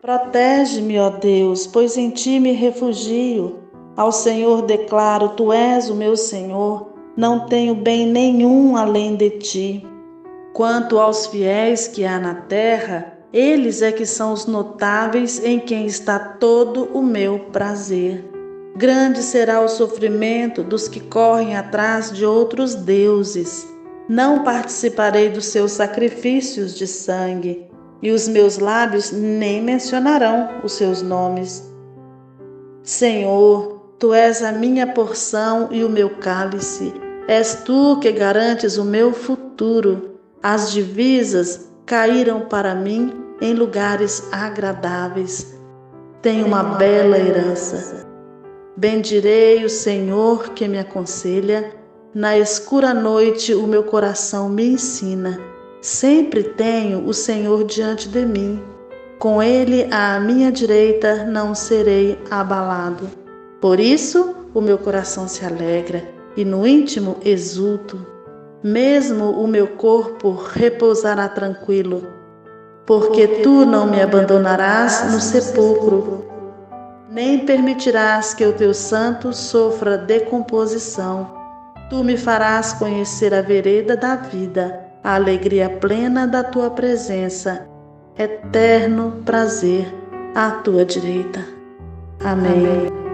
Protege-me, ó Deus, pois em ti me refugio. Ao Senhor declaro: Tu és o meu Senhor, não tenho bem nenhum além de ti. Quanto aos fiéis que há na terra, eles é que são os notáveis em quem está todo o meu prazer. Grande será o sofrimento dos que correm atrás de outros deuses. Não participarei dos seus sacrifícios de sangue, e os meus lábios nem mencionarão os seus nomes. Senhor, tu és a minha porção e o meu cálice. És tu que garantes o meu futuro. As divisas caíram para mim em lugares agradáveis. Tenho uma bela herança. Bendirei o Senhor que me aconselha. Na escura noite o meu coração me ensina. Sempre tenho o Senhor diante de mim. Com ele à minha direita não serei abalado. Por isso o meu coração se alegra e no íntimo exulto. Mesmo o meu corpo repousará tranquilo, porque tu não me abandonarás no sepulcro, nem permitirás que o teu santo sofra decomposição. Tu me farás conhecer a vereda da vida, a alegria plena da tua presença, eterno prazer à tua direita. Amém. Amém.